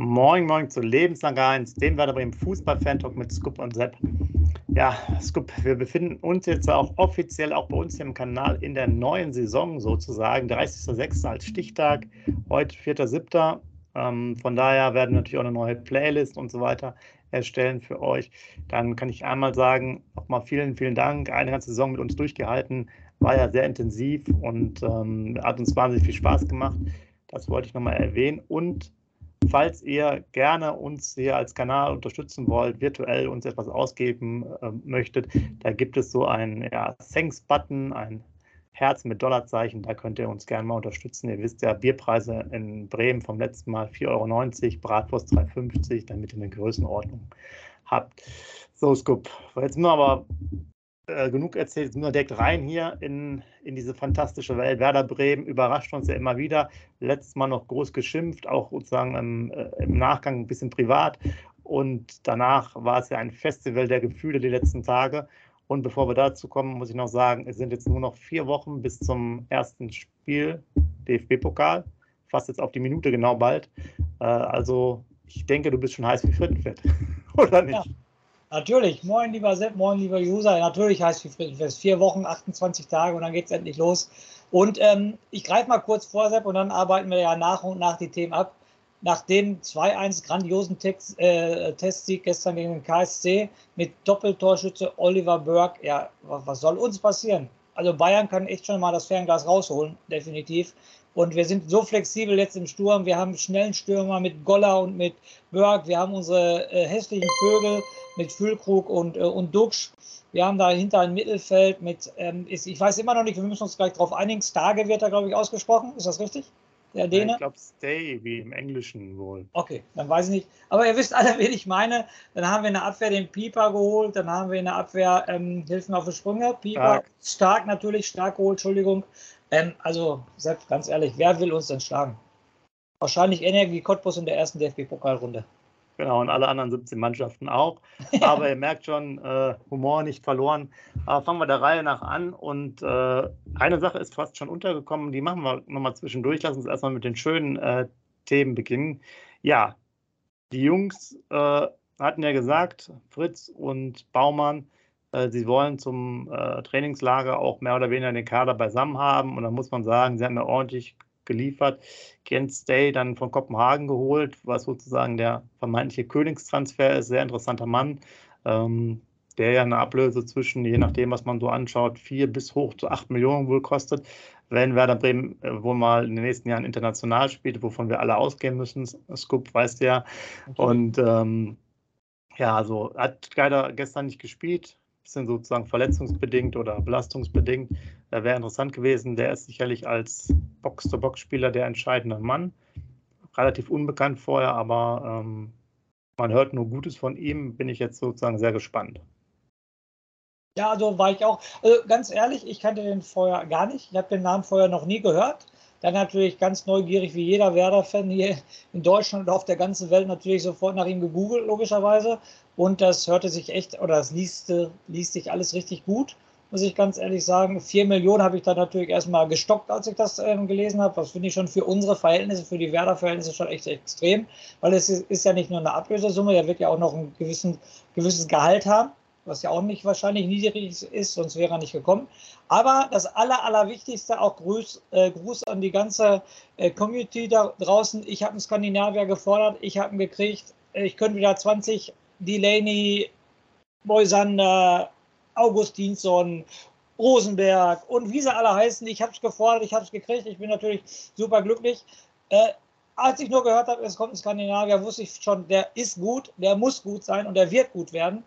Moin, moin zu Lebenslang 1, dem Werder Bremen Fußball-Fan-Talk mit Scoop und Sepp. Ja, Scoop, wir befinden uns jetzt auch offiziell auch bei uns hier im Kanal in der neuen Saison sozusagen. 30.06. als Stichtag, heute 4.07. Ähm, von daher werden wir natürlich auch eine neue Playlist und so weiter erstellen für euch. Dann kann ich einmal sagen, nochmal vielen, vielen Dank. Eine ganze Saison mit uns durchgehalten, war ja sehr intensiv und ähm, hat uns wahnsinnig viel Spaß gemacht. Das wollte ich nochmal erwähnen. Und Falls ihr gerne uns hier als Kanal unterstützen wollt, virtuell uns etwas ausgeben äh, möchtet, da gibt es so einen ja, Thanks-Button, ein Herz mit Dollarzeichen, da könnt ihr uns gerne mal unterstützen. Ihr wisst ja, Bierpreise in Bremen vom letzten Mal 4,90 Euro, Bratwurst 3,50, damit ihr eine Größenordnung habt. So, Scoop. Jetzt müssen wir aber äh, genug erzählt, jetzt wir direkt rein hier in, in diese fantastische Welt. Werder Bremen überrascht uns ja immer wieder. Letztes Mal noch groß geschimpft, auch sozusagen im, äh, im Nachgang ein bisschen privat. Und danach war es ja ein Festival der Gefühle die letzten Tage. Und bevor wir dazu kommen, muss ich noch sagen, es sind jetzt nur noch vier Wochen bis zum ersten Spiel DFB-Pokal. Fast jetzt auf die Minute genau bald. Äh, also ich denke, du bist schon heiß wie Frittenfett, oder nicht? Ja. Natürlich, moin lieber Sepp, moin lieber User. Natürlich heißt wie Frittenfest. Vier Wochen, 28 Tage und dann geht es endlich los. Und ähm, ich greife mal kurz vor, Sepp, und dann arbeiten wir ja nach und nach die Themen ab. Nach dem 2-1 grandiosen äh, Testsieg gestern gegen den KSC mit Doppeltorschütze Oliver Burke, ja, was soll uns passieren? Also Bayern kann echt schon mal das Fernglas rausholen, definitiv. Und wir sind so flexibel jetzt im Sturm. Wir haben schnellen Stürmer mit Goller und mit Burke. Wir haben unsere äh, hässlichen Vögel mit Füllkrug und, äh, und Duxch. Wir haben dahinter ein Mittelfeld mit, ähm, ist, ich weiß immer noch nicht, wir müssen uns gleich darauf einigen. Starge wird da, glaube ich, ausgesprochen. Ist das richtig? Der Däne? Ich glaube, Stay, wie im Englischen wohl. Okay, dann weiß ich nicht. Aber ihr wisst alle, wen ich meine. Dann haben wir in der Abwehr den Pieper geholt. Dann haben wir in der Abwehr, ähm, Hilfen auf die Sprünge. Pieper, stark, stark natürlich, stark geholt, Entschuldigung. Ähm, also, ganz ehrlich, wer will uns denn schlagen? Wahrscheinlich Energie Cottbus in der ersten DFB-Pokalrunde. Genau, und alle anderen 17 Mannschaften auch. Aber ihr merkt schon, äh, Humor nicht verloren. Aber fangen wir der Reihe nach an. Und äh, eine Sache ist fast schon untergekommen, die machen wir nochmal zwischendurch. Lass uns erstmal mit den schönen äh, Themen beginnen. Ja, die Jungs äh, hatten ja gesagt, Fritz und Baumann, äh, sie wollen zum äh, Trainingslager auch mehr oder weniger den Kader beisammen haben. Und da muss man sagen, sie haben ja ordentlich geliefert. Jens Day dann von Kopenhagen geholt, was sozusagen der vermeintliche Königstransfer ist. Sehr interessanter Mann, ähm, der ja eine Ablöse zwischen, je nachdem, was man so anschaut, vier bis hoch zu acht Millionen wohl kostet. Wenn Werder Bremen äh, wohl mal in den nächsten Jahren international spielt, wovon wir alle ausgehen müssen, Scoop weißt du ja. Okay. Und ähm, ja, also hat leider gestern nicht gespielt, bisschen sozusagen verletzungsbedingt oder belastungsbedingt. Da wäre interessant gewesen. Der ist sicherlich als Box-to-Box-Spieler der entscheidende Mann. Relativ unbekannt vorher, aber ähm, man hört nur Gutes von ihm. Bin ich jetzt sozusagen sehr gespannt. Ja, also war ich auch. Also ganz ehrlich, ich kannte den vorher gar nicht. Ich habe den Namen vorher noch nie gehört. Dann natürlich ganz neugierig, wie jeder Werder-Fan hier in Deutschland und auf der ganzen Welt natürlich sofort nach ihm gegoogelt, logischerweise. Und das hörte sich echt, oder das liest, liest sich alles richtig gut, muss ich ganz ehrlich sagen. Vier Millionen habe ich da natürlich erstmal gestockt, als ich das ähm, gelesen habe. Das finde ich schon für unsere Verhältnisse, für die Werder-Verhältnisse schon echt extrem, weil es ist, ja nicht nur eine Ablösesumme, der wird ja auch noch ein gewissen, gewisses Gehalt haben was ja auch nicht wahrscheinlich niedrig ist, sonst wäre er nicht gekommen. Aber das Aller, Allerwichtigste, auch Gruß, äh, Gruß an die ganze äh, Community da draußen. Ich habe einen Skandinavier gefordert, ich habe ihn gekriegt. Ich könnte wieder 20 Delaney Moisander, Augustinsson, Rosenberg und wie sie alle heißen. Ich habe es gefordert, ich habe es gekriegt, ich bin natürlich super glücklich. Äh, als ich nur gehört habe, es kommt ein Skandinavier, wusste ich schon, der ist gut, der muss gut sein und der wird gut werden.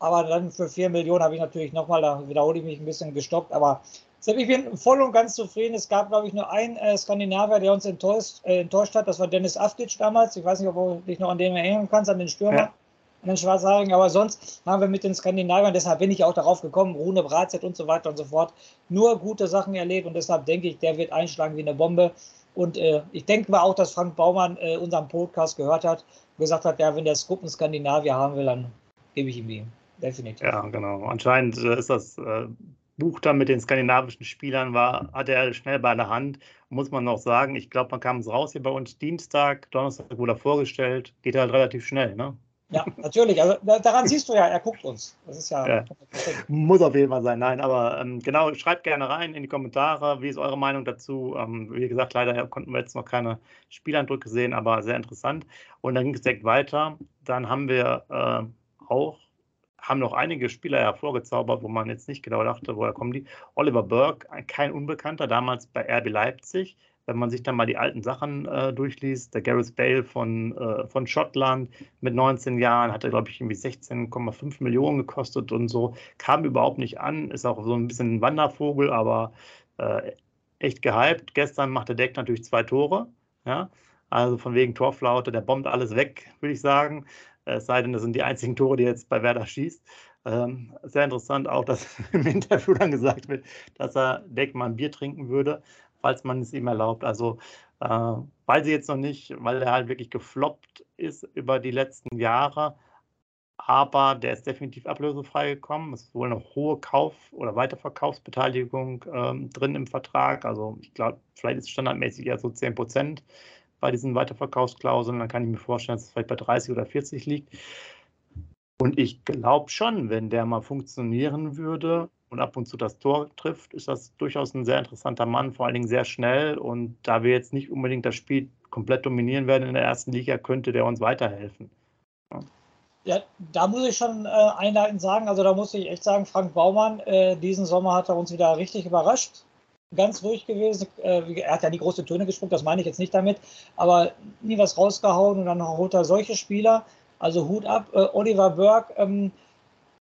Aber dann für 4 Millionen habe ich natürlich nochmal, da wiederhole ich mich ein bisschen gestoppt, aber ich bin voll und ganz zufrieden. Es gab, glaube ich, nur einen äh, Skandinavier, der uns enttäuscht, äh, enttäuscht, hat. Das war Dennis Aftic damals. Ich weiß nicht, ob du dich noch an den erinnern kannst, an den Stürmer. Ja an den Schwarzhaarigen. Aber sonst haben wir mit den Skandinaviern, deshalb bin ich auch darauf gekommen, Rune Bratzett und so weiter und so fort, nur gute Sachen erlebt und deshalb denke ich, der wird einschlagen wie eine Bombe. Und äh, ich denke mal auch, dass Frank Baumann äh, unseren Podcast gehört hat und gesagt hat, ja, wenn der Skuppen Skandinavier haben will, dann gebe ich ihm die. Definitiv. Ja, genau. Anscheinend äh, ist das äh, Buch da mit den skandinavischen Spielern war, hat er schnell bei der Hand. Muss man noch sagen, ich glaube, man kam es raus hier bei uns Dienstag, Donnerstag wurde er vorgestellt, geht halt relativ schnell, ne? Ja, natürlich. Also daran siehst du ja, er guckt uns. Das ist ja. ja. Muss auf jeden Fall sein. Nein, aber ähm, genau, schreibt gerne rein in die Kommentare. Wie ist eure Meinung dazu? Ähm, wie gesagt, leider konnten wir jetzt noch keine Spieleindrücke sehen, aber sehr interessant. Und dann ging es direkt weiter. Dann haben wir äh, auch haben noch einige Spieler hervorgezaubert, wo man jetzt nicht genau dachte, woher kommen die. Oliver Burke, kein Unbekannter, damals bei RB Leipzig, wenn man sich dann mal die alten Sachen äh, durchliest, der Gareth Bale von, äh, von Schottland mit 19 Jahren hatte, glaube ich, irgendwie 16,5 Millionen gekostet und so, kam überhaupt nicht an, ist auch so ein bisschen ein Wandervogel, aber äh, echt gehypt. Gestern machte Deck natürlich zwei Tore, ja, also von wegen Torflaute, der bombt alles weg, würde ich sagen. Es sei denn, das sind die einzigen Tore, die jetzt bei Werder schießt. Ähm, sehr interessant auch, dass im Interview dann gesagt wird, dass er Deck mal ein Bier trinken würde falls man es ihm erlaubt. Also äh, weil sie jetzt noch nicht, weil er halt wirklich gefloppt ist über die letzten Jahre, aber der ist definitiv ablösefrei gekommen. Es ist wohl eine hohe Kauf- oder Weiterverkaufsbeteiligung ähm, drin im Vertrag. Also ich glaube, vielleicht ist es standardmäßig eher so 10 Prozent bei diesen Weiterverkaufsklauseln. Dann kann ich mir vorstellen, dass es vielleicht bei 30 oder 40 liegt. Und ich glaube schon, wenn der mal funktionieren würde, und ab und zu das Tor trifft, ist das durchaus ein sehr interessanter Mann, vor allen Dingen sehr schnell. Und da wir jetzt nicht unbedingt das Spiel komplett dominieren werden in der ersten Liga, könnte der uns weiterhelfen. Ja. Ja, da muss ich schon äh, einleitend sagen, also da muss ich echt sagen, Frank Baumann, äh, diesen Sommer hat er uns wieder richtig überrascht. Ganz ruhig gewesen. Äh, er hat ja nie große Töne gesprochen, das meine ich jetzt nicht damit, aber nie was rausgehauen und dann holt er solche Spieler. Also Hut ab. Äh, Oliver Burke, ähm,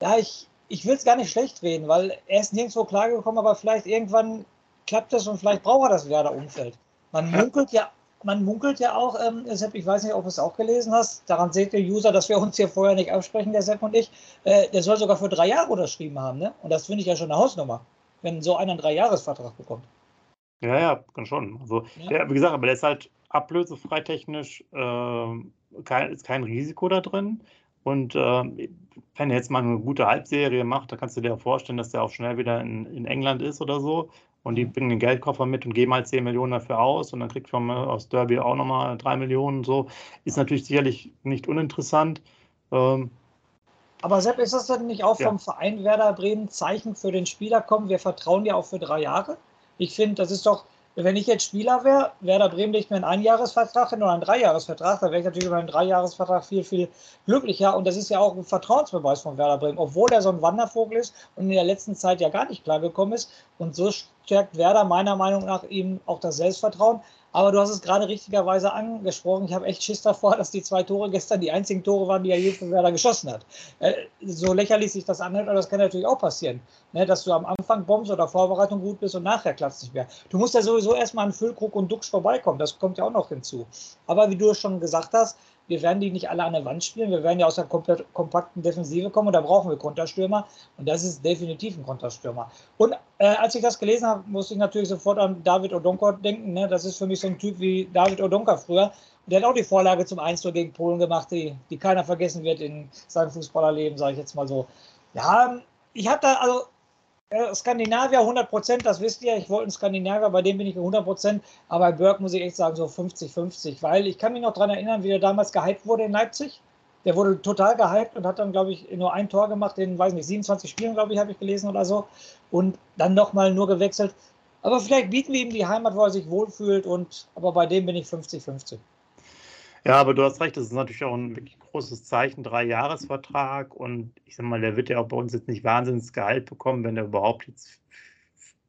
ja, ich, ich will es gar nicht schlecht reden, weil er ist nirgendwo klargekommen, aber vielleicht irgendwann klappt es und vielleicht braucht er das Werder-Umfeld. Man munkelt ja, man munkelt ja auch, ähm, Sepp, ich weiß nicht, ob du es auch gelesen hast, daran seht ihr User, dass wir uns hier vorher nicht absprechen, der Sepp und ich, äh, der soll sogar für drei Jahre unterschrieben haben, ne? Und das finde ich ja schon eine Hausnummer, wenn so einer einen Dreijahresvertrag bekommt. Ja, ja, kann schon. Also, ja. Der, wie gesagt, aber der ist halt ablösefrei technisch, äh, kein, ist kein Risiko da drin. Und äh, wenn er jetzt mal eine gute Halbserie macht, da kannst du dir vorstellen, dass der auch schnell wieder in, in England ist oder so. Und die mhm. bringen den Geldkoffer mit und geben halt 10 Millionen dafür aus. Und dann kriegt man aus Derby auch nochmal 3 Millionen. So ist natürlich sicherlich nicht uninteressant. Ähm, aber Sepp, ist das denn nicht auch vom ja. Verein Werder Bremen Zeichen für den Spieler kommen? Wir vertrauen dir auch für drei Jahre. Ich finde, das ist doch, wenn ich jetzt Spieler wäre, Werder Bremen legt mir einen Einjahresvertrag hin oder einen Dreijahresvertrag, dann wäre ich natürlich über einen Dreijahresvertrag viel, viel glücklicher. Und das ist ja auch ein Vertrauensbeweis von Werder Bremen, obwohl er so ein Wandervogel ist und in der letzten Zeit ja gar nicht klargekommen ist. Und so stärkt Werder meiner Meinung nach ihm auch das Selbstvertrauen. Aber du hast es gerade richtigerweise angesprochen. Ich habe echt Schiss davor, dass die zwei Tore gestern die einzigen Tore waren, die er je für Werder geschossen hat. Äh, so lächerlich sich das anhört, aber das kann natürlich auch passieren. Ne, dass du am Anfang bombst oder Vorbereitung gut bist und nachher klappt es nicht mehr. Du musst ja sowieso erstmal an Füllkrug und Duxch vorbeikommen. Das kommt ja auch noch hinzu. Aber wie du schon gesagt hast, wir werden die nicht alle an der Wand spielen. Wir werden ja aus der kompakten Defensive kommen und da brauchen wir Konterstürmer. Und das ist definitiv ein Konterstürmer. Und äh, als ich das gelesen habe, musste ich natürlich sofort an David Odonko denken. Ne? Das ist für mich so ein Typ wie David Odonka früher. Der hat auch die Vorlage zum 1 gegen Polen gemacht, die, die keiner vergessen wird in seinem Fußballerleben, sage ich jetzt mal so. Ja, ich da, also äh, Skandinavier 100 Prozent, das wisst ihr. Ich wollte einen Skandinavier, bei dem bin ich 100 Prozent. Aber bei Burke muss ich echt sagen, so 50-50. Weil ich kann mich noch daran erinnern, wie er damals gehypt wurde in Leipzig. Der wurde total gehypt und hat dann, glaube ich, nur ein Tor gemacht in, weiß nicht, 27 Spielen, glaube ich, habe ich gelesen oder so. Und dann nochmal nur gewechselt. Aber vielleicht bieten wir ihm die Heimat, wo er sich wohlfühlt. Und, aber bei dem bin ich 50-50. Ja, aber du hast recht, das ist natürlich auch ein wirklich großes Zeichen, drei Jahresvertrag und ich sag mal, der wird ja auch bei uns jetzt nicht wahnsinns Gehalt bekommen, wenn er überhaupt jetzt,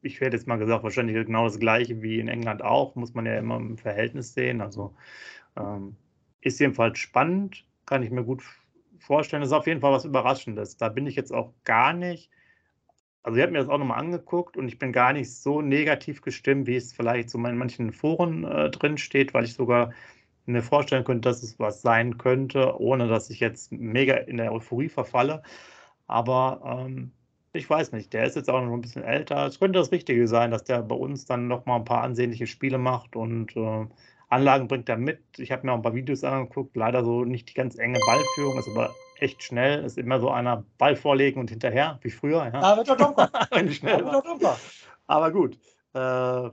ich werde jetzt mal gesagt, wahrscheinlich genau das gleiche wie in England auch, muss man ja immer im Verhältnis sehen. Also ähm, ist jedenfalls spannend, kann ich mir gut vorstellen. Das ist auf jeden Fall was Überraschendes. Da bin ich jetzt auch gar nicht also ich habe mir das auch nochmal angeguckt und ich bin gar nicht so negativ gestimmt, wie es vielleicht so in manchen Foren äh, drin steht, weil ich sogar mir vorstellen könnte, dass es was sein könnte, ohne dass ich jetzt mega in der Euphorie verfalle. Aber ähm, ich weiß nicht, der ist jetzt auch noch ein bisschen älter. Es könnte das Richtige sein, dass der bei uns dann nochmal ein paar ansehnliche Spiele macht und äh, Anlagen bringt er mit. Ich habe mir auch ein paar Videos angeguckt, leider so nicht die ganz enge Ballführung, ist aber echt schnell. Ist immer so einer Ball vorlegen und hinterher, wie früher. Ja, wird schnell da wird er dumpfer. Aber gut. Äh,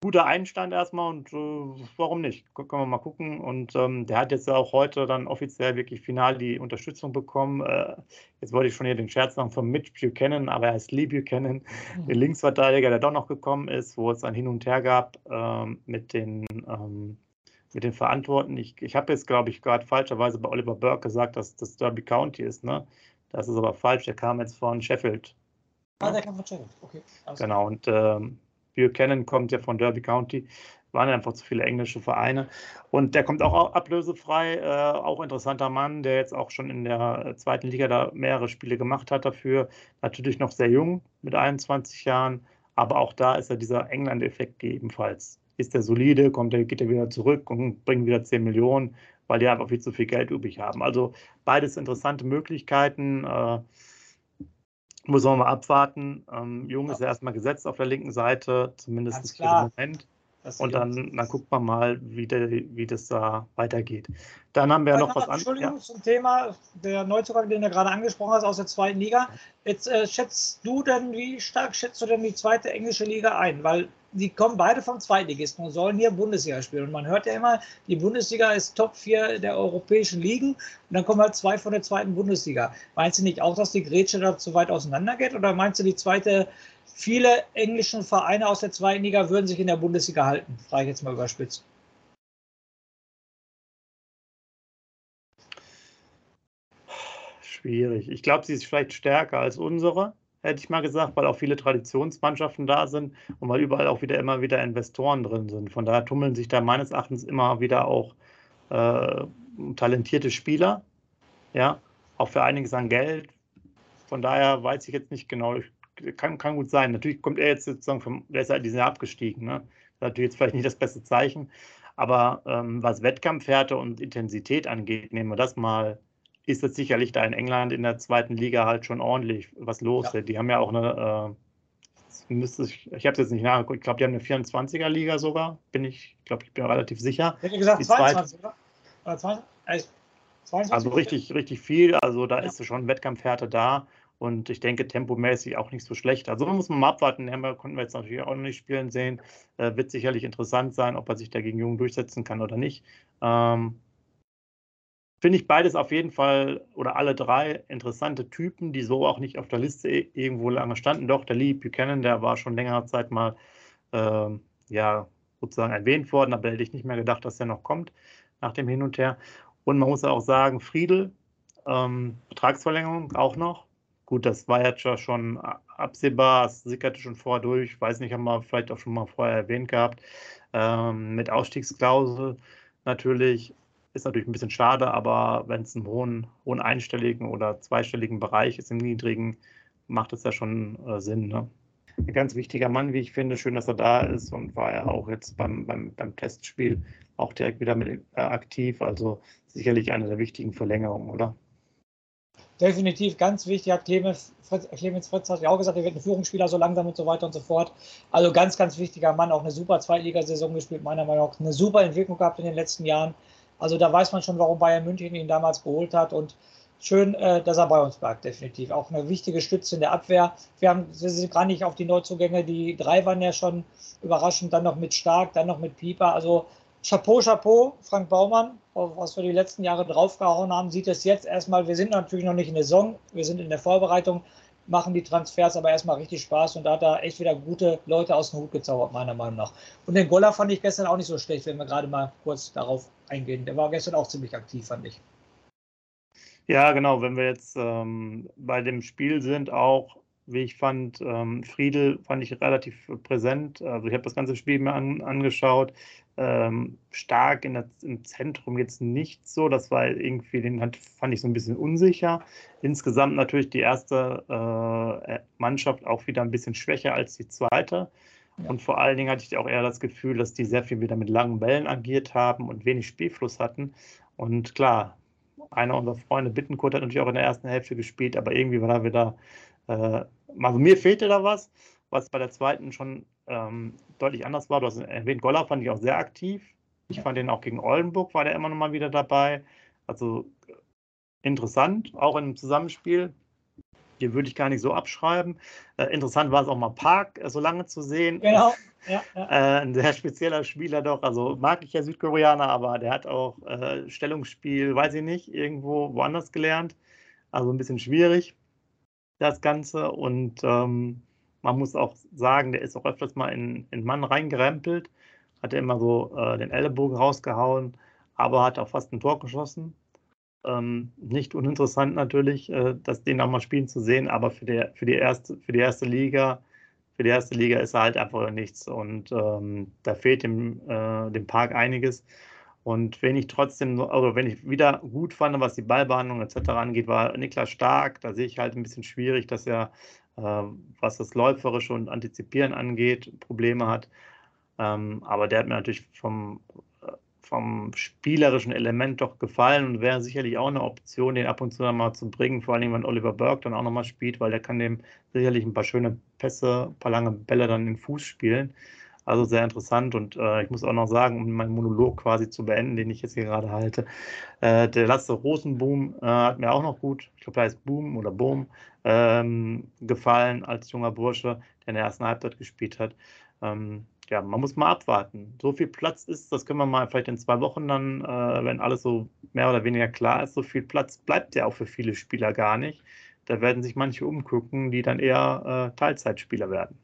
guter Einstand erstmal und äh, warum nicht? Können wir mal gucken. Und ähm, der hat jetzt auch heute dann offiziell wirklich final die Unterstützung bekommen. Äh, jetzt wollte ich schon hier den Scherz machen von Mitch Buchanan, aber er heißt Lee Buchanan, mhm. der Linksverteidiger, der doch noch gekommen ist, wo es ein Hin und Her gab ähm, mit den ähm, mit den Verantwortlichen. Ich, ich habe jetzt, glaube ich, gerade falscherweise bei Oliver Burke gesagt, dass das Derby County ist. Ne? Das ist aber falsch. Der kam jetzt von Sheffield. Ah, der kam von Sheffield. Okay. Also. Genau. Und ähm, Buchanan kommt ja von Derby County. Waren einfach zu viele englische Vereine. Und der kommt auch ablösefrei. Äh, auch interessanter Mann, der jetzt auch schon in der zweiten Liga da mehrere Spiele gemacht hat dafür. Natürlich noch sehr jung mit 21 Jahren. Aber auch da ist ja dieser England-Effekt ebenfalls ist der solide, kommt der, geht er wieder zurück und bringt wieder 10 Millionen, weil die einfach viel zu viel Geld übrig haben. Also beides interessante Möglichkeiten. Äh, muss man mal abwarten. Ähm, Jung ja. ist ja erstmal gesetzt auf der linken Seite, zumindest für den Moment. Und dann, dann guckt man mal, wie, der, wie das da weitergeht. Dann haben wir ja noch was anderes. Entschuldigung, ja. zum Thema der Neuzugang, den du gerade angesprochen hast aus der zweiten Liga. Jetzt äh, schätzt du denn, wie stark schätzt du denn die zweite englische Liga ein? Weil die kommen beide vom Zweitligisten und sollen hier Bundesliga spielen. Und man hört ja immer, die Bundesliga ist Top 4 der europäischen Ligen und dann kommen halt zwei von der zweiten Bundesliga. Meinst du nicht auch, dass die Grätsche da zu weit auseinander geht? Oder meinst du, die zweite, viele englische Vereine aus der zweiten Liga würden sich in der Bundesliga halten? Frage ich jetzt mal überspitzt. Schwierig. Ich glaube, sie ist vielleicht stärker als unsere hätte ich mal gesagt, weil auch viele Traditionsmannschaften da sind und weil überall auch wieder immer wieder Investoren drin sind. Von daher tummeln sich da meines Erachtens immer wieder auch äh, talentierte Spieler, ja, auch für einiges an Geld. Von daher weiß ich jetzt nicht genau. Kann, kann gut sein. Natürlich kommt er jetzt sozusagen vom, der ist halt dieses Jahr abgestiegen. Ne? Das ist natürlich jetzt vielleicht nicht das beste Zeichen. Aber ähm, was Wettkampfhärte und Intensität angeht, nehmen wir das mal ist jetzt sicherlich da in England in der zweiten Liga halt schon ordentlich was los. Ja. Die haben ja auch eine, äh, müsste ich, ich habe es jetzt nicht nachgeguckt, ich glaube, die haben eine 24er Liga sogar, bin ich, glaube ich, bin relativ sicher. Ich hätte gesagt die 22, zweite, oder? 20, 22, also richtig, richtig viel. Also da ja. ist schon Wettkampfhärte da. Und ich denke, tempomäßig auch nicht so schlecht. Also muss man mal abwarten. Hammer konnten wir jetzt natürlich auch noch nicht spielen sehen. Äh, wird sicherlich interessant sein, ob er sich dagegen Jungen durchsetzen kann oder nicht. Ähm, finde ich beides auf jeden Fall oder alle drei interessante Typen, die so auch nicht auf der Liste irgendwo lange standen. Doch, der Lee Buchanan, der war schon längere Zeit mal äh, ja, sozusagen erwähnt worden, aber hätte ich nicht mehr gedacht, dass der noch kommt nach dem Hin und Her. Und man muss auch sagen, Friedel, ähm, Betragsverlängerung auch noch. Gut, das war jetzt schon absehbar, es sickerte schon vorher durch. Ich weiß nicht, haben wir vielleicht auch schon mal vorher erwähnt gehabt. Ähm, mit Ausstiegsklausel natürlich ist natürlich ein bisschen schade, aber wenn es einen hohen, hohen einstelligen oder zweistelligen Bereich ist, im niedrigen, macht es ja schon äh, Sinn. Ne? Ein ganz wichtiger Mann, wie ich finde. Schön, dass er da ist und war er auch jetzt beim, beim, beim Testspiel auch direkt wieder mit äh, aktiv. Also sicherlich eine der wichtigen Verlängerungen, oder? Definitiv ganz wichtig, hat Clemens Fritz, Clemens Fritz hat ja auch gesagt, er wird ein Führungsspieler so langsam und so weiter und so fort. Also ganz, ganz wichtiger Mann, auch eine super Zweitligasaison gespielt, meiner Meinung nach eine super Entwicklung gehabt in den letzten Jahren. Also da weiß man schon, warum Bayern München ihn damals geholt hat und schön, äh, dass er bei uns bleibt, definitiv. Auch eine wichtige Stütze in der Abwehr. Wir, haben, wir sind gar nicht auf die Neuzugänge, die drei waren ja schon überraschend, dann noch mit Stark, dann noch mit Pieper. Also Chapeau, Chapeau, Frank Baumann, was wir die letzten Jahre draufgehauen haben, sieht es jetzt erstmal, wir sind natürlich noch nicht in der Saison, wir sind in der Vorbereitung. machen die Transfers aber erstmal richtig Spaß und da hat er echt wieder gute Leute aus dem Hut gezaubert, meiner Meinung nach. Und den Goller fand ich gestern auch nicht so schlecht, wenn wir gerade mal kurz darauf eingehen. Der war gestern auch ziemlich aktiv, fand ich. Ja, genau. Wenn wir jetzt ähm, bei dem Spiel sind, auch wie ich fand, ähm, Friedel fand ich relativ präsent. Also ich habe das ganze Spiel mir an, angeschaut. Ähm, stark der, im Zentrum jetzt nicht so. Das war irgendwie, den hat, fand ich so ein bisschen unsicher. Insgesamt natürlich die erste äh, Mannschaft auch wieder ein bisschen schwächer als die zweite. Und vor allen Dingen hatte ich auch eher das Gefühl, dass die sehr viel wieder mit langen Bällen agiert haben und wenig Spielfluss hatten. Und klar, einer unserer Freunde, Bittenkurt, hat natürlich auch in der ersten Hälfte gespielt, aber irgendwie war da wieder äh, also mir fehlte da was, was bei der zweiten schon ähm, deutlich anders war. Du hast erwähnt, Goller fand ich auch sehr aktiv. Ich fand den auch gegen Oldenburg, war der immer noch mal wieder dabei. Also interessant, auch im Zusammenspiel. Hier würde ich gar nicht so abschreiben. Äh, interessant war es auch mal Park äh, so lange zu sehen. Genau. Ja, ja. Äh, ein sehr spezieller Spieler doch. Also mag ich ja Südkoreaner, aber der hat auch äh, Stellungsspiel, weiß ich nicht, irgendwo woanders gelernt. Also ein bisschen schwierig das Ganze. Und ähm, man muss auch sagen, der ist auch öfters mal in, in Mann reingerempelt, hat immer so äh, den Ellenbogen rausgehauen, aber hat auch fast ein Tor geschossen. Ähm, nicht uninteressant natürlich, äh, das den auch mal spielen zu sehen, aber für die, für die, erste, für die erste Liga, für die erste Liga ist er halt einfach nichts und ähm, da fehlt dem, äh, dem Park einiges. Und wenn ich trotzdem, also wenn ich wieder gut fand, was die Ballbehandlung etc. angeht, war Niklas Stark. Da sehe ich halt ein bisschen schwierig, dass er, was das Läuferische und Antizipieren angeht, Probleme hat. Ähm, aber der hat mir natürlich vom, äh, vom spielerischen Element doch gefallen und wäre sicherlich auch eine Option, den ab und zu mal zu bringen, vor allem wenn Oliver Burke dann auch nochmal spielt, weil der kann dem sicherlich ein paar schöne Pässe, ein paar lange Bälle dann in den Fuß spielen. Also sehr interessant und äh, ich muss auch noch sagen, um meinen Monolog quasi zu beenden, den ich jetzt hier gerade halte, äh, der Lasse Rosenboom äh, hat mir auch noch gut, ich glaube, der heißt Boom oder Boom, ähm, gefallen als junger Bursche, der in der ersten Halbzeit gespielt hat. Ähm, ja, man muss mal abwarten. So viel Platz ist, das können wir mal vielleicht in zwei Wochen dann, äh, wenn alles so mehr oder weniger klar ist, so viel Platz bleibt ja auch für viele Spieler gar nicht. Da werden sich manche umgucken, die dann eher äh, Teilzeitspieler werden.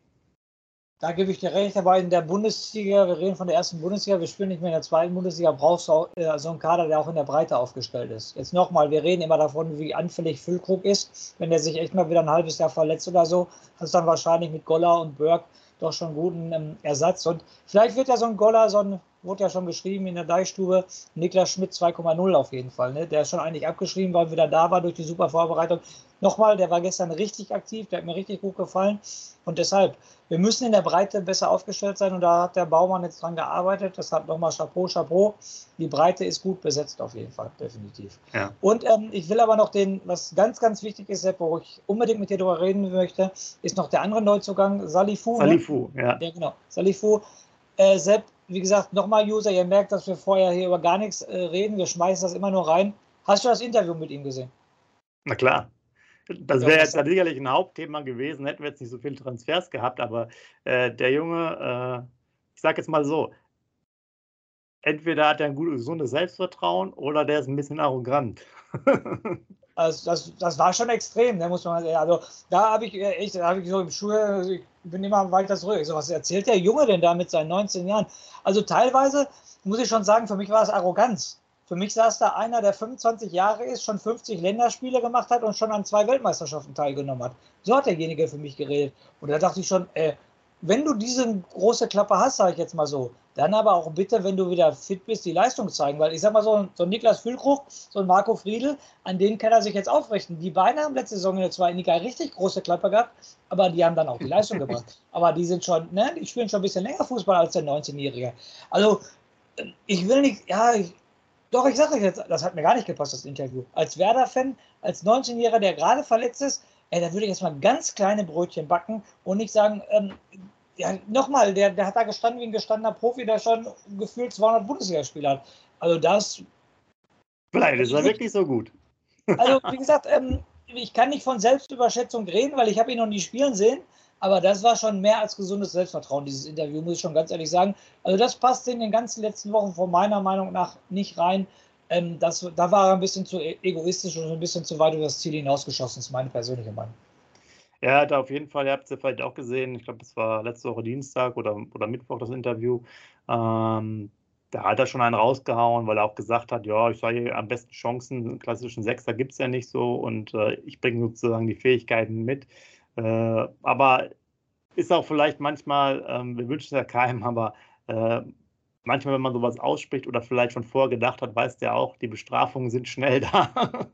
Da gebe ich dir recht, aber in der Bundesliga, wir reden von der ersten Bundesliga, wir spielen nicht mehr in der zweiten Bundesliga, brauchst du auch, äh, so einen Kader, der auch in der Breite aufgestellt ist. Jetzt nochmal, wir reden immer davon, wie anfällig Füllkrug ist. Wenn der sich echt mal wieder ein halbes Jahr verletzt oder so, hast du dann wahrscheinlich mit Goller und Burg doch schon einen guten ähm, Ersatz. Und vielleicht wird ja so ein Goller, so ein, wurde ja schon geschrieben in der Deichstube, Niklas Schmidt 2,0 auf jeden Fall. Ne? Der ist schon eigentlich abgeschrieben, weil er wieder da war durch die super Vorbereitung. Nochmal, der war gestern richtig aktiv, der hat mir richtig gut gefallen. Und deshalb, wir müssen in der Breite besser aufgestellt sein und da hat der Baumann jetzt dran gearbeitet. Deshalb nochmal Chapeau, Chapeau. Die Breite ist gut besetzt auf jeden Fall, definitiv. Ja. Und ähm, ich will aber noch den, was ganz, ganz wichtig ist, Sepp, wo ich unbedingt mit dir darüber reden möchte, ist noch der andere Neuzugang, Salifu. Salifu, ne? ja. Ja, genau. Salifu. Äh, Sepp, wie gesagt, nochmal User, ihr merkt, dass wir vorher hier über gar nichts äh, reden. Wir schmeißen das immer nur rein. Hast du das Interview mit ihm gesehen? Na klar. Das wäre jetzt sicherlich ein Hauptthema gewesen, hätten wir jetzt nicht so viele Transfers gehabt, aber äh, der Junge, äh, ich sage jetzt mal so, entweder hat er ein gutes, gesundes Selbstvertrauen oder der ist ein bisschen arrogant. also das, das war schon extrem, da muss man sagen. Also da habe ich äh, echt, da ich so im Schul, also ich bin immer weiter zurück. So, was erzählt der Junge denn da mit seinen 19 Jahren? Also teilweise muss ich schon sagen, für mich war es Arroganz. Für mich saß da einer, der 25 Jahre ist, schon 50 Länderspiele gemacht hat und schon an zwei Weltmeisterschaften teilgenommen hat. So hat derjenige für mich geredet. Und da dachte ich schon, äh, wenn du diese große Klappe hast, sage ich jetzt mal so, dann aber auch bitte, wenn du wieder fit bist, die Leistung zeigen. Weil ich sag mal so, so ein Niklas Füllkrug, so ein Marco Friedl, an denen kann er sich jetzt aufrichten. Die beiden haben letzte Saison in der zweiten Liga richtig große Klappe gehabt, aber die haben dann auch die Leistung gebracht. Aber die sind schon, ne, die spielen schon ein bisschen länger Fußball als der 19-Jährige. Also, ich will nicht, ja, ich, doch, ich sage euch jetzt, das hat mir gar nicht gepasst, das Interview. Als Werder-Fan, als 19-Jähriger, der gerade verletzt ist, ey, da würde ich jetzt mal ganz kleine Brötchen backen und nicht sagen, ähm, ja, nochmal, der, der hat da gestanden wie ein gestandener Profi, der schon gefühlt 200 Bundesligaspiele hat. Also das. Vielleicht ist er wirklich so gut. Also, wie gesagt, ähm, ich kann nicht von Selbstüberschätzung reden, weil ich habe ihn noch nie spielen sehen. Aber das war schon mehr als gesundes Selbstvertrauen, dieses Interview, muss ich schon ganz ehrlich sagen. Also das passt in den ganzen letzten Wochen von meiner Meinung nach nicht rein. Ähm, das, da war er ein bisschen zu e-, egoistisch und ein bisschen zu weit über das Ziel hinausgeschossen, ist meine persönliche Meinung. Er hat auf jeden Fall, ihr habt es ja vielleicht auch gesehen, ich glaube, es war letzte Woche Dienstag oder, oder Mittwoch das Interview. Ähm, da hat er schon einen rausgehauen, weil er auch gesagt hat, ja, ich sage am besten Chancen, einen klassischen Sechser gibt es ja nicht so und äh, ich bringe sozusagen die Fähigkeiten mit. Äh, aber ist auch vielleicht manchmal, ähm, wir wünschen es ja keinem, aber äh, manchmal, wenn man sowas ausspricht oder vielleicht schon vorher gedacht hat, weiß der auch, die Bestrafungen sind schnell da.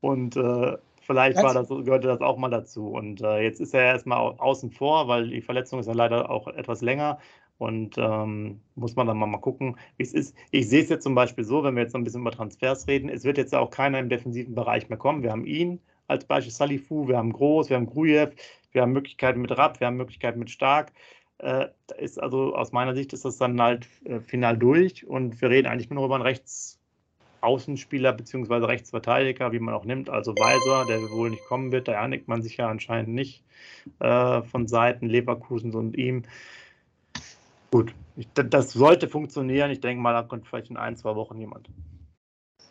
und äh, vielleicht war das, gehörte das auch mal dazu. Und äh, jetzt ist er erstmal außen vor, weil die Verletzung ist ja leider auch etwas länger. Und ähm, muss man dann mal, mal gucken, wie es ist. Ich sehe es jetzt zum Beispiel so, wenn wir jetzt noch ein bisschen über Transfers reden, es wird jetzt ja auch keiner im defensiven Bereich mehr kommen. Wir haben ihn als Beispiel Salifu, wir haben Groß, wir haben Grujew, wir haben Möglichkeiten mit Rapp, wir haben Möglichkeiten mit Stark. Äh, da ist also aus meiner Sicht ist das dann halt äh, final durch und wir reden eigentlich nur noch über einen Rechtsaußenspieler bzw. Rechtsverteidiger, wie man auch nimmt, also Weiser, der wohl nicht kommen wird, da einigt man sich ja anscheinend nicht äh, von Seiten Leverkusens und ihm. Gut, ich, das sollte funktionieren. Ich denke mal, da kommt vielleicht in ein, zwei Wochen jemand.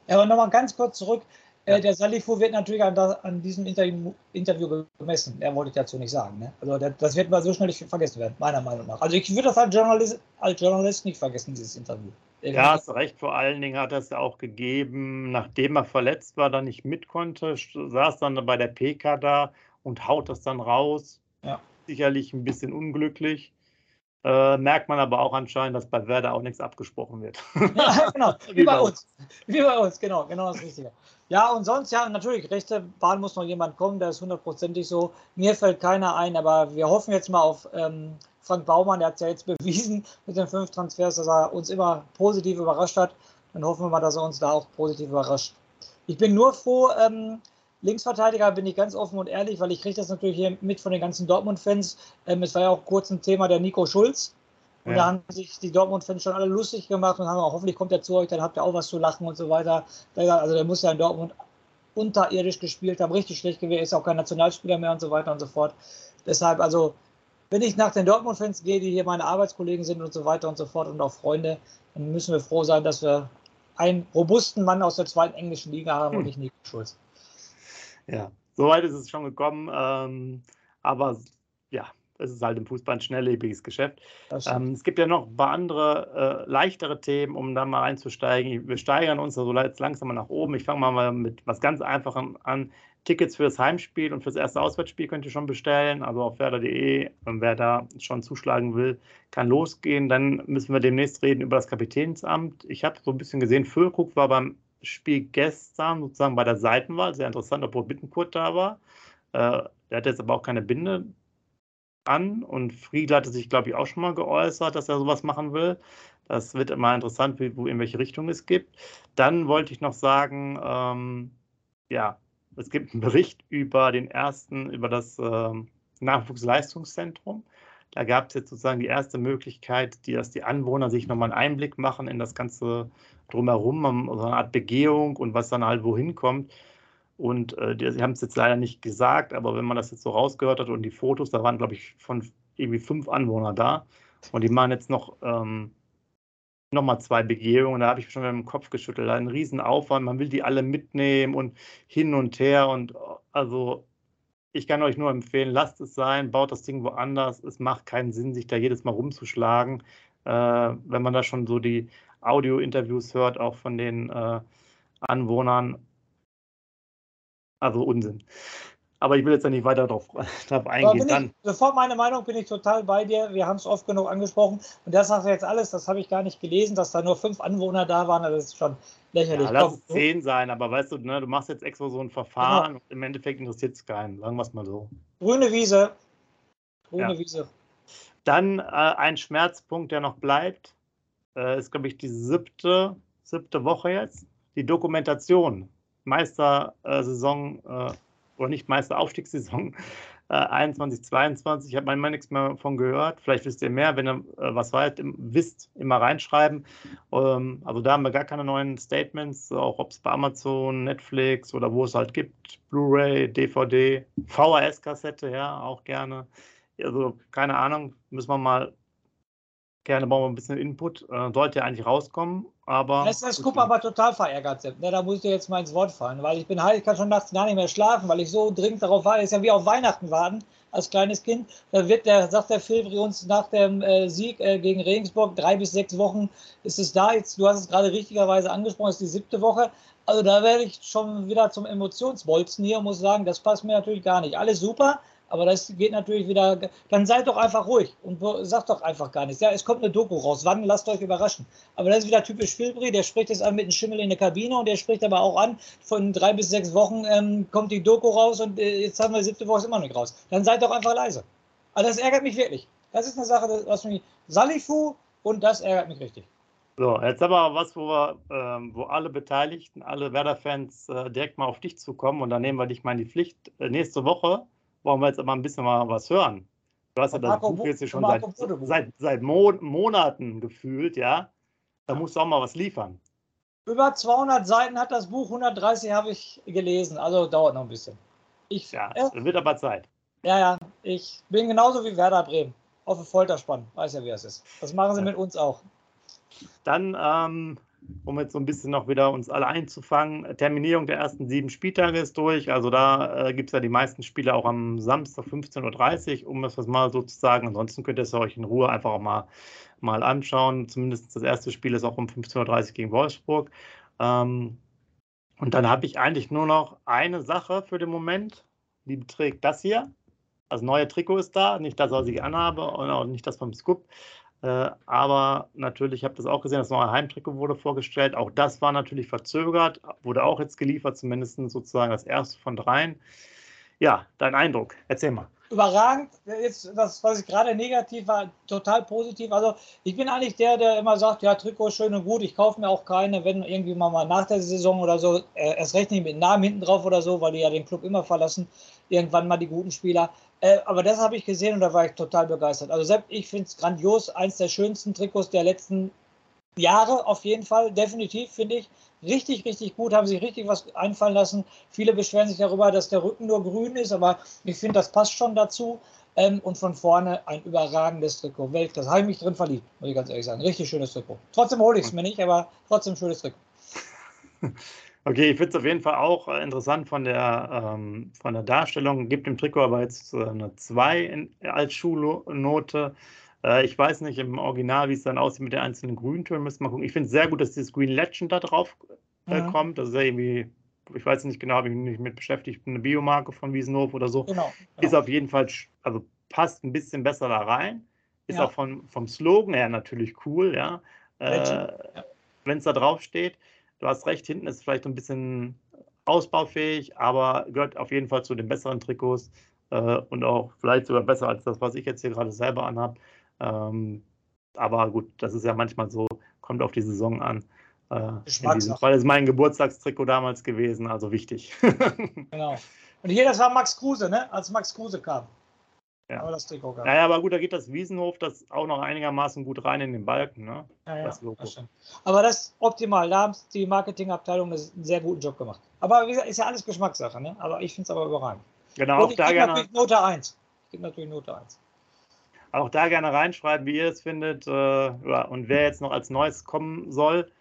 Ja, aber nochmal ganz kurz zurück. Äh, ja. der Salifu wird natürlich an, an diesem Interview, Interview, gemessen. Er wollte ich dazu nicht sagen. Ne? Also das wird mal so schnell nicht vergessen werden, meiner Meinung nach. Also ich würde das als Journalist, als Journalist nicht vergessen, dieses Interview. Ja, hast recht. Vor allen Dingen hat er es ja auch gegeben, nachdem er verletzt war, dann nicht mit konnte, saß dann bei der PK da und haut das dann raus. Ja. Sicherlich ein bisschen unglücklich. Äh, merkt man aber auch anscheinend, dass bei Werder auch nichts abgesprochen wird. ja, genau, wie bei uns. Wie bei uns, genau, genau das Richtige. Ja, und sonst, ja, natürlich, rechte Bahn muss noch jemand kommen, der ist hundertprozentig so. Mir fällt keiner ein, aber wir hoffen jetzt mal auf ähm, Frank Baumann, der hat es ja jetzt bewiesen mit den fünf Transfers, dass er uns immer positiv überrascht hat. Dann hoffen wir mal, dass er uns da auch positiv überrascht. Ich bin nur froh, ähm, Linksverteidiger bin ich ganz offen und ehrlich, weil ich kriege das natürlich hier mit von den ganzen Dortmund-Fans. Ähm, es war ja auch kurz ein Thema der Nico Schulz. Und ja. da haben sich die Dortmund-Fans schon alle lustig gemacht und haben auch, hoffentlich kommt er zu euch, dann habt ihr auch was zu lachen und so weiter. Also der muss ja in Dortmund unterirdisch gespielt haben, richtig schlecht gewesen, ist auch kein Nationalspieler mehr und so weiter und so fort. Deshalb, also, wenn ich nach den Dortmund-Fans gehe, die hier meine Arbeitskollegen sind und so weiter und so fort und auch Freunde, dann müssen wir froh sein, dass wir einen robusten Mann aus der zweiten englischen Liga haben hm. und nicht Nico Schulz. Ja, soweit ist es schon gekommen. Ähm, aber ja, es ist halt im Fußball ein schnelllebiges Geschäft. Ähm, es gibt ja noch ein paar andere äh, leichtere Themen, um da mal einzusteigen. Wir steigern uns also jetzt langsam mal nach oben. Ich fange mal mit was ganz Einfachem an. Tickets für das Heimspiel und für das erste Auswärtsspiel könnt ihr schon bestellen. Also auf werder.de, wer da schon zuschlagen will, kann losgehen. Dann müssen wir demnächst reden über das Kapitänsamt. Ich habe so ein bisschen gesehen, Füllkrug war beim Spiel gestern sozusagen bei der Seitenwahl. Sehr interessant, obwohl Bittenkurt da war. Äh, der hat jetzt aber auch keine Binde an und Friedl hatte sich, glaube ich, auch schon mal geäußert, dass er sowas machen will. Das wird immer interessant, wie, wo, in welche Richtung es gibt. Dann wollte ich noch sagen, ähm, ja, es gibt einen Bericht über den ersten, über das ähm, Nachwuchsleistungszentrum. Da gab es jetzt sozusagen die erste Möglichkeit, die, dass die Anwohner sich nochmal einen Einblick machen in das ganze Drumherum, so eine Art Begehung und was dann halt wohin kommt. Und äh, die, sie haben es jetzt leider nicht gesagt, aber wenn man das jetzt so rausgehört hat und die Fotos, da waren, glaube ich, von irgendwie fünf Anwohner da. Und die machen jetzt noch, ähm, noch mal zwei Begehungen. Da habe ich schon mit dem Kopf geschüttelt. Ein Riesenaufwand. Man will die alle mitnehmen und hin und her. Und also ich kann euch nur empfehlen, lasst es sein, baut das Ding woanders. Es macht keinen Sinn, sich da jedes Mal rumzuschlagen. Äh, wenn man da schon so die Audio-Interviews hört, auch von den äh, Anwohnern. Also Unsinn. Aber ich will jetzt ja nicht weiter darauf, eingehen. Dann, sofort meine Meinung bin ich total bei dir. Wir haben es oft genug angesprochen. Und das sagt jetzt alles, das habe ich gar nicht gelesen, dass da nur fünf Anwohner da waren. Das ist schon lächerlich. Ja, lass es zehn sein, aber weißt du, ne, du machst jetzt extra so ein Verfahren genau. und im Endeffekt interessiert es keinen. Sagen wir es mal so. Grüne Wiese. Grüne ja. Wiese. Dann äh, ein Schmerzpunkt, der noch bleibt, äh, ist, glaube ich, die siebte, siebte Woche jetzt. Die Dokumentation. Meistersaison äh, oder nicht Meisteraufstiegssaison äh, 21, 22. Ich habe manchmal nichts mehr davon gehört. Vielleicht wisst ihr mehr. Wenn ihr äh, was weit, im, wisst, immer reinschreiben. Ähm, also da haben wir gar keine neuen Statements, auch ob es bei Amazon, Netflix oder wo es halt gibt. Blu-ray, DVD, VHS-Kassette, ja, auch gerne. Also keine Ahnung, müssen wir mal Gerne brauchen wir ein bisschen Input. Äh, sollte ja eigentlich rauskommen, aber. Das ist das Kupp aber total verärgert sind. Ne, da muss ich dir jetzt mal ins Wort fallen, weil ich bin halt, ich kann schon nachts gar nicht mehr schlafen, weil ich so dringend darauf warte. ist ja wie auf Weihnachten warten als kleines Kind. Da wird der, sagt der Filbri uns nach dem äh, Sieg äh, gegen Regensburg, drei bis sechs Wochen ist es da. Jetzt, du hast es gerade richtigerweise angesprochen, ist die siebte Woche. Also da werde ich schon wieder zum Emotionsbolzen hier und muss sagen, das passt mir natürlich gar nicht. Alles super, aber das geht natürlich wieder. Dann seid doch einfach ruhig und sagt doch einfach gar nichts. Ja, es kommt eine Doku raus. Wann? Lasst euch überraschen. Aber das ist wieder typisch Filbri. Der spricht jetzt an mit einem Schimmel in der Kabine und der spricht aber auch an, von drei bis sechs Wochen ähm, kommt die Doku raus und äh, jetzt haben wir siebte Woche immer noch nicht raus. Dann seid doch einfach leise. Also das ärgert mich wirklich. Das ist eine Sache, was mich. Salifu und das ärgert mich richtig. So, jetzt aber was, wo wir, ähm, wo alle Beteiligten, alle Werder-Fans äh, direkt mal auf dich zukommen und dann nehmen wir dich mal in die Pflicht. Äh, nächste Woche wollen wir jetzt aber ein bisschen mal was hören. Du hast ja das Buch jetzt schon seit, seit, seit Mon Monaten gefühlt, ja. Da musst du auch mal was liefern. Über 200 Seiten hat das Buch, 130 habe ich gelesen, also dauert noch ein bisschen. Ich, ja, äh, wird aber Zeit. Ja, ja, ich bin genauso wie Werder Bremen. Auf Folterspann, weiß ja, wie es ist. Das machen sie ja. mit uns auch. Dann ähm, um jetzt so ein bisschen noch wieder uns alle einzufangen. Terminierung der ersten sieben Spieltage ist durch. Also da äh, gibt es ja die meisten Spiele auch am Samstag 15.30 Uhr, um das mal so zu sagen. Ansonsten könnt ihr es euch in Ruhe einfach auch mal, mal anschauen. Zumindest das erste Spiel ist auch um 15.30 Uhr gegen Wolfsburg. Ähm, und dann habe ich eigentlich nur noch eine Sache für den Moment. Die beträgt das hier. Das neue Trikot ist da. Nicht das, was ich anhabe und auch nicht das vom Scoop. Äh, aber natürlich, ich habe das auch gesehen, das neue Heimtrikot wurde vorgestellt. Auch das war natürlich verzögert, wurde auch jetzt geliefert, zumindest sozusagen das erste von dreien. Ja, dein Eindruck, erzähl mal. Überragend. Jetzt, das, was ich gerade negativ war, total positiv. Also, ich bin eigentlich der, der immer sagt: Ja, Trikot schön und gut. Ich kaufe mir auch keine, wenn irgendwie mal, mal nach der Saison oder so, äh, erst recht nicht mit Namen hinten drauf oder so, weil die ja den Club immer verlassen. Irgendwann mal die guten Spieler. Äh, aber das habe ich gesehen und da war ich total begeistert. Also selbst ich finde es grandios, eins der schönsten Trikots der letzten Jahre auf jeden Fall, definitiv finde ich. Richtig, richtig gut, haben sich richtig was einfallen lassen. Viele beschweren sich darüber, dass der Rücken nur grün ist, aber ich finde, das passt schon dazu. Ähm, und von vorne ein überragendes Trikot. Welt, das habe ich mich drin verliebt, muss ich ganz ehrlich sagen. Richtig schönes Trikot. Trotzdem hole ich es mir nicht, aber trotzdem schönes Trikot. Okay, ich finde es auf jeden Fall auch äh, interessant von der, ähm, von der Darstellung. Gibt dem Trikot aber jetzt äh, eine 2 als Schulnote. Äh, ich weiß nicht im Original, wie es dann aussieht mit den einzelnen Grüntönen. Müssen wir gucken. Ich finde es sehr gut, dass dieses Green Legend da drauf äh, mhm. kommt. Das ist ja irgendwie, ich weiß nicht genau, habe ich mich mit beschäftigt, eine Biomarke von Wiesenhof oder so. Genau, genau. Ist auf jeden Fall, also passt ein bisschen besser da rein. Ist ja. auch von, vom Slogan her natürlich cool, ja. Äh, ja. Wenn es da drauf steht du hast recht, hinten ist vielleicht ein bisschen ausbaufähig, aber gehört auf jeden Fall zu den besseren Trikots äh, und auch vielleicht sogar besser als das, was ich jetzt hier gerade selber anhabe. Ähm, aber gut, das ist ja manchmal so, kommt auf die Saison an. Äh, diesem, weil es mein Geburtstagstrikot damals gewesen, also wichtig. genau. Und hier, das war Max Kruse, ne? als Max Kruse kam. Ja. Aber das Trikot Naja, aber gut, da geht das Wiesenhof das auch noch einigermaßen gut rein in den Balken, ne? Ja, ja, das Logo. Das aber das ist optimal. Da haben die Marketingabteilung einen sehr guten Job gemacht. Aber wie gesagt, ist ja alles Geschmackssache, ne? Aber ich finde es aber überragend. Genau, Und auch da gerne. Natürlich Note 1. Ich gebe natürlich Note 1. Auch da gerne reinschreiben, wie ihr es findet. Äh, und wer jetzt noch als Neues kommen soll,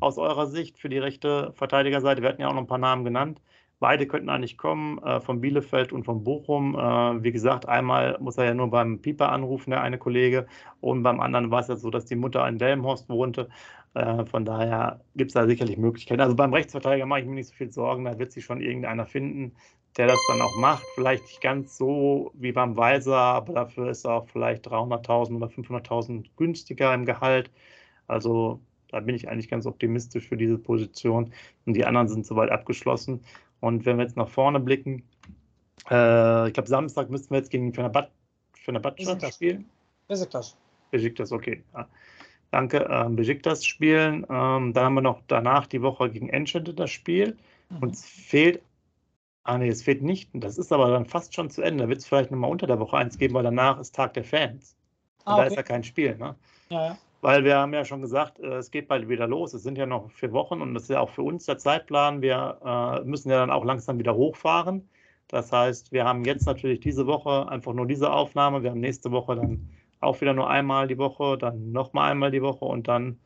aus eurer Sicht für die rechte Verteidigerseite. Wir hatten ja auch noch ein paar Namen genannt. Beide könnten eigentlich kommen, äh, von Bielefeld und von Bochum. Äh, wie gesagt, einmal muss er ja nur beim Pieper anrufen, der eine Kollege, und beim anderen war es ja so, dass die Mutter in Delmhorst wohnte. Äh, von daher gibt es da sicherlich Möglichkeiten. Also beim Rechtsverteidiger mache ich mir nicht so viel Sorgen, da wird sich schon irgendeiner finden, der das dann auch macht. Vielleicht nicht ganz so wie beim Weiser, aber dafür ist er auch vielleicht 300.000 oder 500.000 günstiger im Gehalt. Also da bin ich eigentlich ganz optimistisch für diese Position. Und die anderen sind soweit abgeschlossen. Und wenn wir jetzt nach vorne blicken, äh, ich glaube, Samstag müssten wir jetzt gegen Fenerbahce spielen. Besiktas. Besiktas, okay. Ja. Danke. Ähm, Besiktas spielen. Ähm, dann haben wir noch danach die Woche gegen Enschede das Spiel. Mhm. Und es fehlt, ah nee, es fehlt nicht. Das ist aber dann fast schon zu Ende. Da wird es vielleicht nochmal unter der Woche eins geben, weil danach ist Tag der Fans. Und ah, okay. da ist ja kein Spiel. Ne? Ja, ja. Weil wir haben ja schon gesagt, äh, es geht bald wieder los. Es sind ja noch vier Wochen und das ist ja auch für uns der Zeitplan. Wir äh, müssen ja dann auch langsam wieder hochfahren. Das heißt, wir haben jetzt natürlich diese Woche einfach nur diese Aufnahme. Wir haben nächste Woche dann auch wieder nur einmal die Woche, dann nochmal einmal die Woche und dann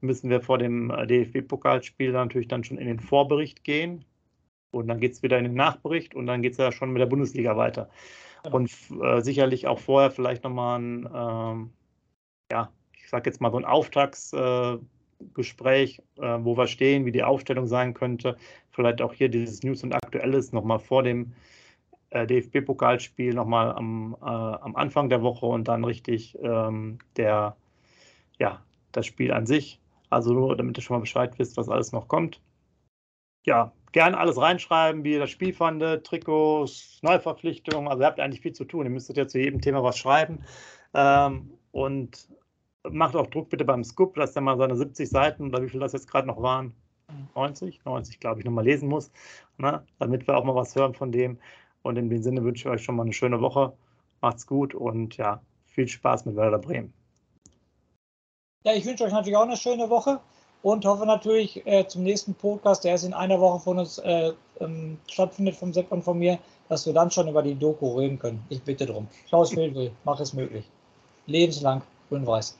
müssen wir vor dem äh, DFB-Pokalspiel natürlich dann schon in den Vorbericht gehen. Und dann geht es wieder in den Nachbericht und dann geht es ja schon mit der Bundesliga weiter. Genau. Und äh, sicherlich auch vorher vielleicht nochmal ein, ähm, ja, ich sag jetzt mal so ein Auftragsgespräch, äh, äh, wo wir stehen, wie die Aufstellung sein könnte. Vielleicht auch hier dieses News und Aktuelles nochmal vor dem äh, DFB-Pokalspiel nochmal am, äh, am Anfang der Woche und dann richtig ähm, der, ja, das Spiel an sich. Also nur, damit ihr schon mal Bescheid wisst, was alles noch kommt. Ja, gerne alles reinschreiben, wie ihr das Spiel fandet, Trikots, Neuverpflichtungen. Also ihr habt eigentlich viel zu tun. Ihr müsstet ja zu jedem Thema was schreiben. Ähm, und macht auch Druck bitte beim Scoop, dass er mal seine 70 Seiten oder wie viel das jetzt gerade noch waren, 90, 90 glaube ich, nochmal lesen muss, ne? damit wir auch mal was hören von dem. Und in dem Sinne wünsche ich euch schon mal eine schöne Woche. Macht's gut und ja, viel Spaß mit Werder Bremen. Ja, ich wünsche euch natürlich auch eine schöne Woche und hoffe natürlich äh, zum nächsten Podcast, der ist in einer Woche von uns äh, ähm, stattfindet, vom Sepp und von mir, dass wir dann schon über die Doku reden können. Ich bitte drum. Klaus Wildwill, mach es möglich. Lebenslang, grün-weiß.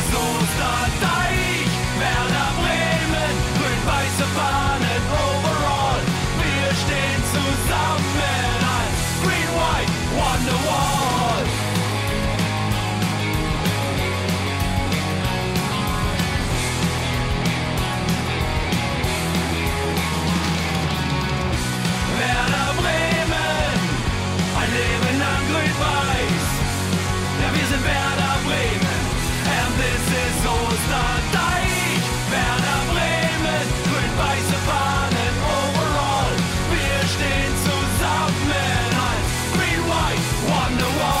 underwater.